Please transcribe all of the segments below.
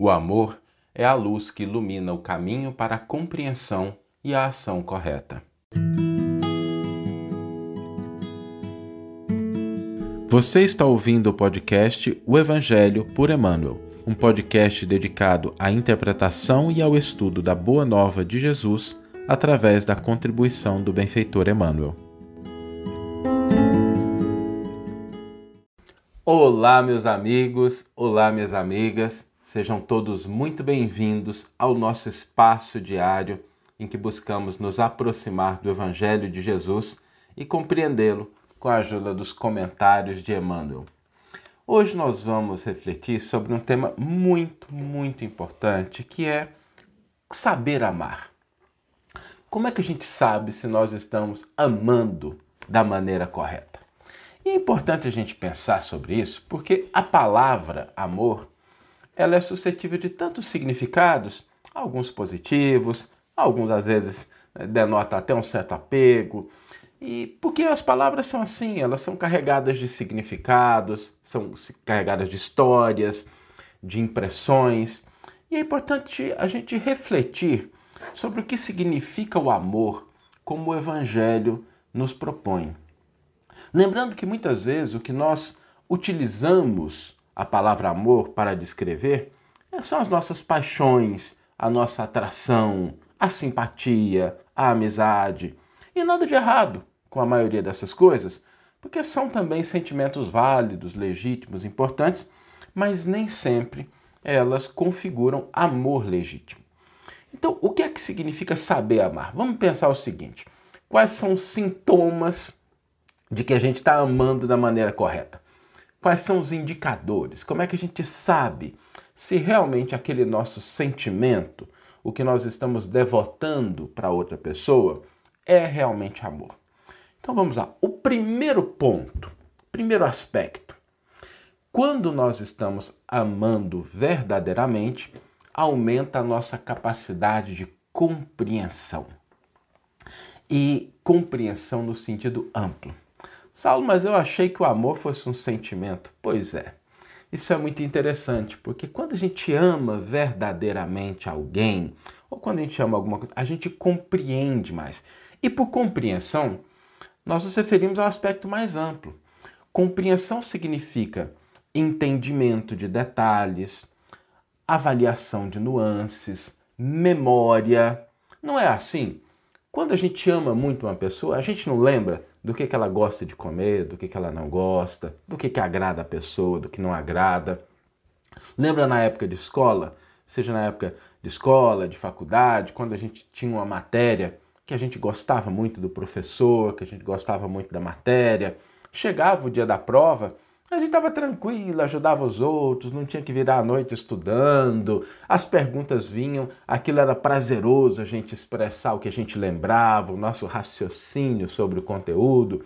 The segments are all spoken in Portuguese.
O amor é a luz que ilumina o caminho para a compreensão e a ação correta. Você está ouvindo o podcast O Evangelho por Emmanuel, um podcast dedicado à interpretação e ao estudo da Boa Nova de Jesus através da contribuição do benfeitor Emmanuel. Olá, meus amigos, olá, minhas amigas, sejam todos muito bem-vindos ao nosso espaço diário em que buscamos nos aproximar do Evangelho de Jesus e compreendê-lo com a ajuda dos comentários de Emmanuel. Hoje nós vamos refletir sobre um tema muito, muito importante que é saber amar. Como é que a gente sabe se nós estamos amando da maneira correta? E é importante a gente pensar sobre isso porque a palavra amor ela é suscetível de tantos significados, alguns positivos, alguns às vezes né, denota até um certo apego, e porque as palavras são assim, elas são carregadas de significados, são carregadas de histórias, de impressões. E é importante a gente refletir sobre o que significa o amor como o Evangelho nos propõe. Lembrando que muitas vezes o que nós utilizamos a palavra amor para descrever são as nossas paixões, a nossa atração, a simpatia, a amizade. E nada de errado com a maioria dessas coisas, porque são também sentimentos válidos, legítimos, importantes, mas nem sempre elas configuram amor legítimo. Então, o que é que significa saber amar? Vamos pensar o seguinte: quais são os sintomas de que a gente está amando da maneira correta? Quais são os indicadores? Como é que a gente sabe se realmente aquele nosso sentimento, o que nós estamos devotando para outra pessoa, é realmente amor? Então vamos lá. O primeiro ponto, primeiro aspecto. Quando nós estamos amando verdadeiramente, aumenta a nossa capacidade de compreensão. E compreensão no sentido amplo. Saulo, mas eu achei que o amor fosse um sentimento. Pois é. Isso é muito interessante, porque quando a gente ama verdadeiramente alguém, ou quando a gente ama alguma coisa, a gente compreende mais. E por compreensão, nós nos referimos ao aspecto mais amplo. Compreensão significa entendimento de detalhes, avaliação de nuances, memória. Não é assim? Quando a gente ama muito uma pessoa, a gente não lembra do que, que ela gosta de comer, do que, que ela não gosta, do que, que agrada a pessoa, do que não agrada. Lembra na época de escola, seja na época de escola, de faculdade, quando a gente tinha uma matéria que a gente gostava muito do professor, que a gente gostava muito da matéria. Chegava o dia da prova, a gente estava tranquilo, ajudava os outros, não tinha que virar a noite estudando, as perguntas vinham, aquilo era prazeroso a gente expressar o que a gente lembrava, o nosso raciocínio sobre o conteúdo.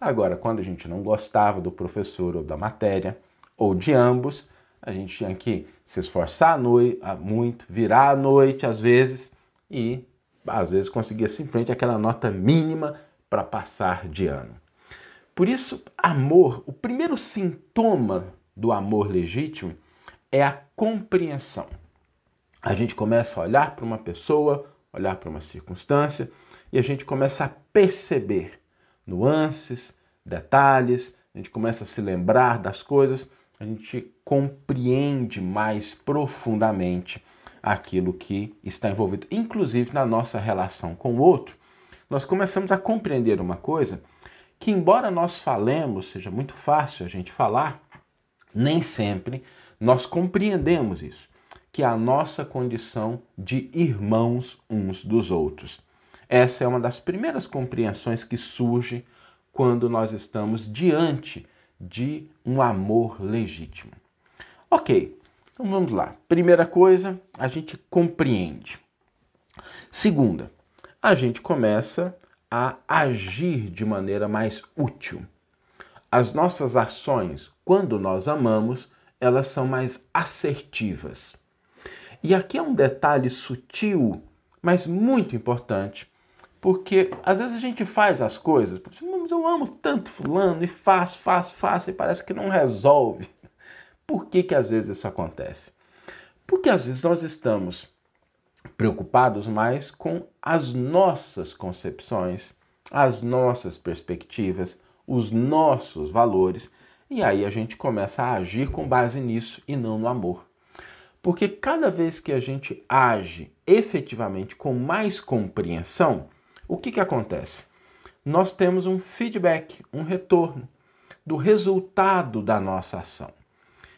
Agora, quando a gente não gostava do professor ou da matéria, ou de ambos, a gente tinha que se esforçar muito, virar à noite às vezes e às vezes conseguia simplesmente aquela nota mínima para passar de ano. Por isso, amor, o primeiro sintoma do amor legítimo é a compreensão. A gente começa a olhar para uma pessoa, olhar para uma circunstância e a gente começa a perceber nuances, detalhes, a gente começa a se lembrar das coisas, a gente compreende mais profundamente aquilo que está envolvido, inclusive na nossa relação com o outro. Nós começamos a compreender uma coisa que, embora nós falemos, seja muito fácil a gente falar, nem sempre nós compreendemos isso, que é a nossa condição de irmãos uns dos outros. Essa é uma das primeiras compreensões que surge quando nós estamos diante de um amor legítimo. Ok, então vamos lá. Primeira coisa, a gente compreende. Segunda, a gente começa a agir de maneira mais útil. As nossas ações, quando nós amamos, elas são mais assertivas. E aqui é um detalhe sutil, mas muito importante, porque às vezes a gente faz as coisas, mas eu amo tanto fulano e faço, faço, faço e parece que não resolve. Por que, que às vezes isso acontece? Porque às vezes nós estamos preocupados mais com as nossas concepções, as nossas perspectivas, os nossos valores, e aí a gente começa a agir com base nisso e não no amor. Porque cada vez que a gente age efetivamente com mais compreensão, o que, que acontece? Nós temos um feedback, um retorno do resultado da nossa ação.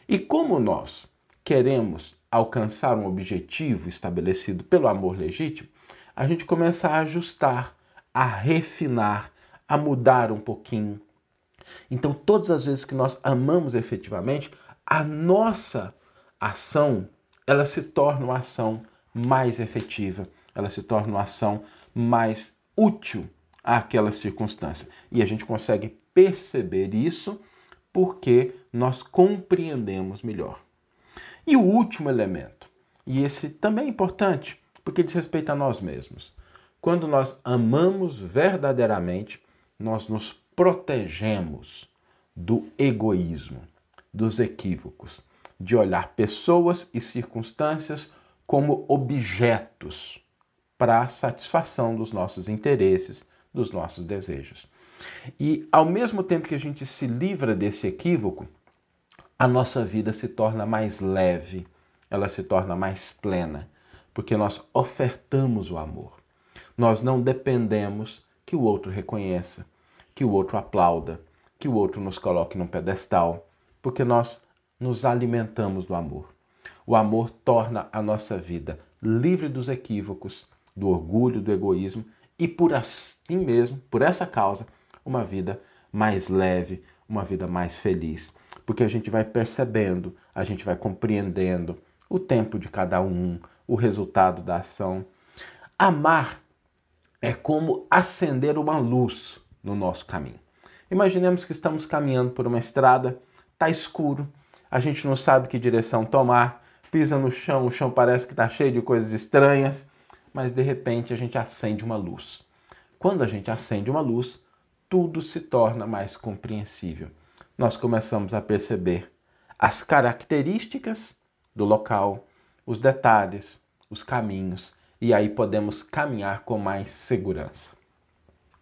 E como nós queremos alcançar um objetivo estabelecido pelo amor legítimo, a gente começa a ajustar, a refinar, a mudar um pouquinho. Então, todas as vezes que nós amamos efetivamente, a nossa ação, ela se torna uma ação mais efetiva, ela se torna uma ação mais útil àquela circunstância. E a gente consegue perceber isso porque nós compreendemos melhor. E o último elemento, e esse também é importante, porque diz respeito a nós mesmos. Quando nós amamos verdadeiramente, nós nos protegemos do egoísmo, dos equívocos, de olhar pessoas e circunstâncias como objetos para a satisfação dos nossos interesses, dos nossos desejos. E ao mesmo tempo que a gente se livra desse equívoco, a nossa vida se torna mais leve, ela se torna mais plena, porque nós ofertamos o amor. Nós não dependemos que o outro reconheça, que o outro aplauda, que o outro nos coloque num pedestal, porque nós nos alimentamos do amor. O amor torna a nossa vida livre dos equívocos, do orgulho, do egoísmo e por assim mesmo, por essa causa, uma vida mais leve, uma vida mais feliz. Porque a gente vai percebendo, a gente vai compreendendo o tempo de cada um, o resultado da ação. Amar é como acender uma luz no nosso caminho. Imaginemos que estamos caminhando por uma estrada, está escuro, a gente não sabe que direção tomar, pisa no chão, o chão parece que está cheio de coisas estranhas, mas de repente a gente acende uma luz. Quando a gente acende uma luz, tudo se torna mais compreensível. Nós começamos a perceber as características do local, os detalhes, os caminhos, e aí podemos caminhar com mais segurança.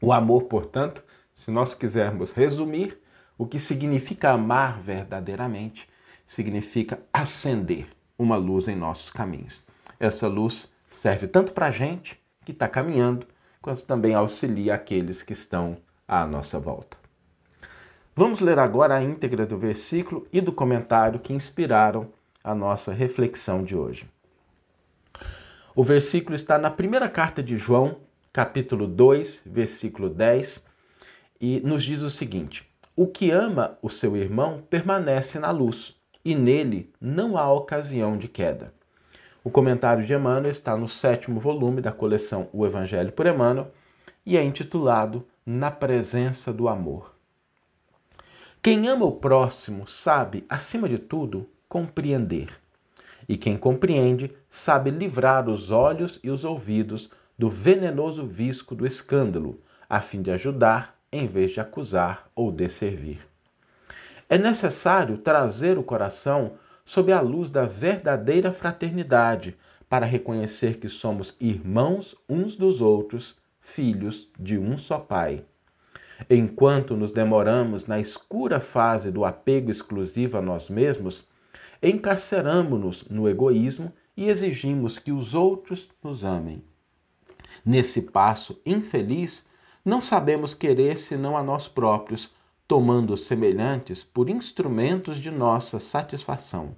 O amor, portanto, se nós quisermos resumir, o que significa amar verdadeiramente significa acender uma luz em nossos caminhos. Essa luz serve tanto para a gente que está caminhando, quanto também auxilia aqueles que estão à nossa volta. Vamos ler agora a íntegra do versículo e do comentário que inspiraram a nossa reflexão de hoje. O versículo está na primeira carta de João, capítulo 2, versículo 10, e nos diz o seguinte: O que ama o seu irmão permanece na luz e nele não há ocasião de queda. O comentário de Emmanuel está no sétimo volume da coleção O Evangelho por Emmanuel e é intitulado Na Presença do Amor. Quem ama o próximo sabe, acima de tudo, compreender. E quem compreende sabe livrar os olhos e os ouvidos do venenoso visco do escândalo, a fim de ajudar em vez de acusar ou desservir. É necessário trazer o coração sob a luz da verdadeira fraternidade para reconhecer que somos irmãos uns dos outros, filhos de um só Pai. Enquanto nos demoramos na escura fase do apego exclusivo a nós mesmos, encarceramos-nos no egoísmo e exigimos que os outros nos amem. Nesse passo infeliz, não sabemos querer senão a nós próprios tomando os semelhantes por instrumentos de nossa satisfação.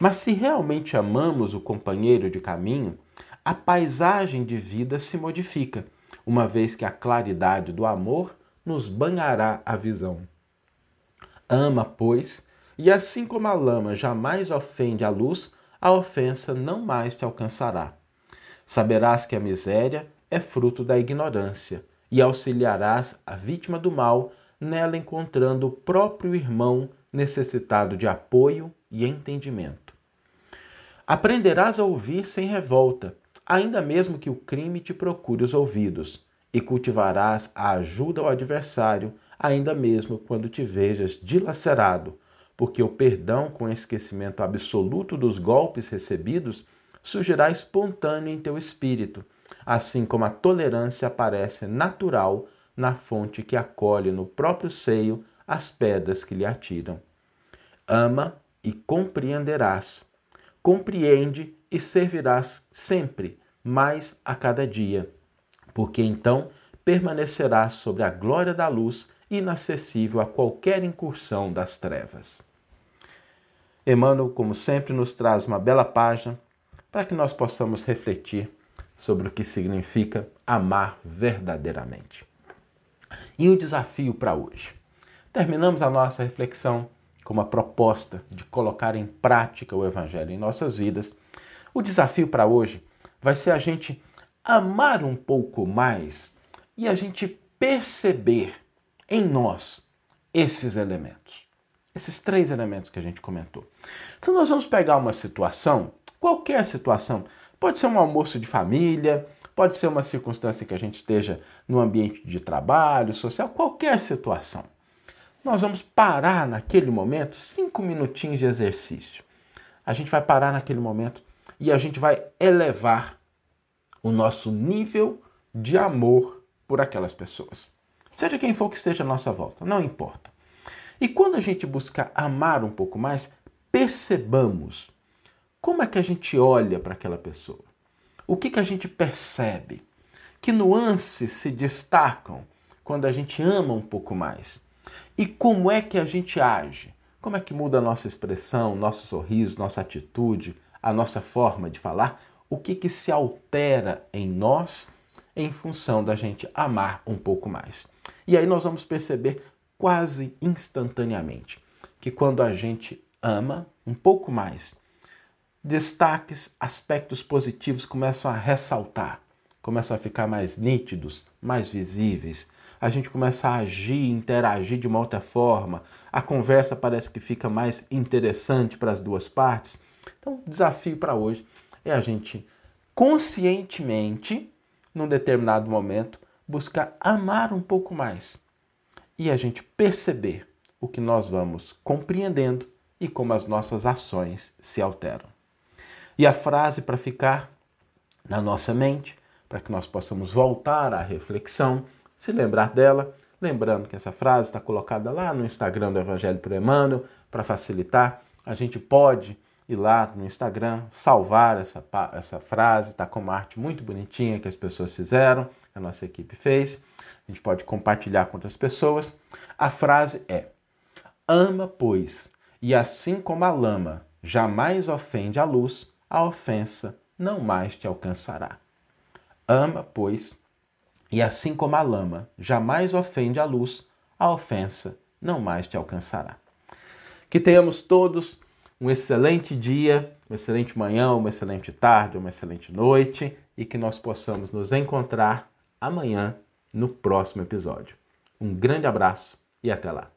Mas se realmente amamos o companheiro de caminho, a paisagem de vida se modifica, uma vez que a claridade do amor nos banhará a visão. Ama, pois, e assim como a lama jamais ofende a luz, a ofensa não mais te alcançará. Saberás que a miséria é fruto da ignorância e auxiliarás a vítima do mal nela encontrando o próprio irmão necessitado de apoio e entendimento. Aprenderás a ouvir sem revolta, ainda mesmo que o crime te procure os ouvidos, e cultivarás a ajuda ao adversário, ainda mesmo quando te vejas dilacerado, porque o perdão com esquecimento absoluto dos golpes recebidos surgirá espontâneo em teu espírito, assim como a tolerância aparece natural na fonte que acolhe no próprio seio as pedras que lhe atiram. Ama e compreenderás. Compreende e servirás sempre, mais a cada dia, porque então permanecerás sobre a glória da luz, inacessível a qualquer incursão das trevas. Emmanuel, como sempre, nos traz uma bela página para que nós possamos refletir sobre o que significa amar verdadeiramente. E o desafio para hoje? Terminamos a nossa reflexão com uma proposta de colocar em prática o Evangelho em nossas vidas. O desafio para hoje vai ser a gente amar um pouco mais e a gente perceber em nós esses elementos, esses três elementos que a gente comentou. Então, nós vamos pegar uma situação, qualquer situação, pode ser um almoço de família, pode ser uma circunstância que a gente esteja no ambiente de trabalho, social, qualquer situação. Nós vamos parar naquele momento cinco minutinhos de exercício. A gente vai parar naquele momento e a gente vai elevar o nosso nível de amor por aquelas pessoas. Seja quem for que esteja à nossa volta, não importa. E quando a gente busca amar um pouco mais, percebamos como é que a gente olha para aquela pessoa. O que, que a gente percebe? Que nuances se destacam quando a gente ama um pouco mais? E como é que a gente age? Como é que muda a nossa expressão, nosso sorriso, nossa atitude, a nossa forma de falar? O que, que se altera em nós em função da gente amar um pouco mais? E aí nós vamos perceber quase instantaneamente que quando a gente ama um pouco mais, destaques, aspectos positivos começam a ressaltar, começam a ficar mais nítidos, mais visíveis a gente começa a agir, interagir de uma outra forma, a conversa parece que fica mais interessante para as duas partes. Então, desafio para hoje é a gente conscientemente, num determinado momento, buscar amar um pouco mais e a gente perceber o que nós vamos compreendendo e como as nossas ações se alteram. E a frase para ficar na nossa mente, para que nós possamos voltar à reflexão, se lembrar dela. Lembrando que essa frase está colocada lá no Instagram do Evangelho por Emmanuel, para facilitar. A gente pode ir lá no Instagram, salvar essa, essa frase, está com uma arte muito bonitinha que as pessoas fizeram, a nossa equipe fez. A gente pode compartilhar com outras pessoas. A frase é: Ama, pois, e assim como a lama jamais ofende a luz, a ofensa não mais te alcançará. Ama, pois, e assim como a lama jamais ofende a luz, a ofensa não mais te alcançará. Que tenhamos todos um excelente dia, uma excelente manhã, uma excelente tarde, uma excelente noite e que nós possamos nos encontrar amanhã no próximo episódio. Um grande abraço e até lá.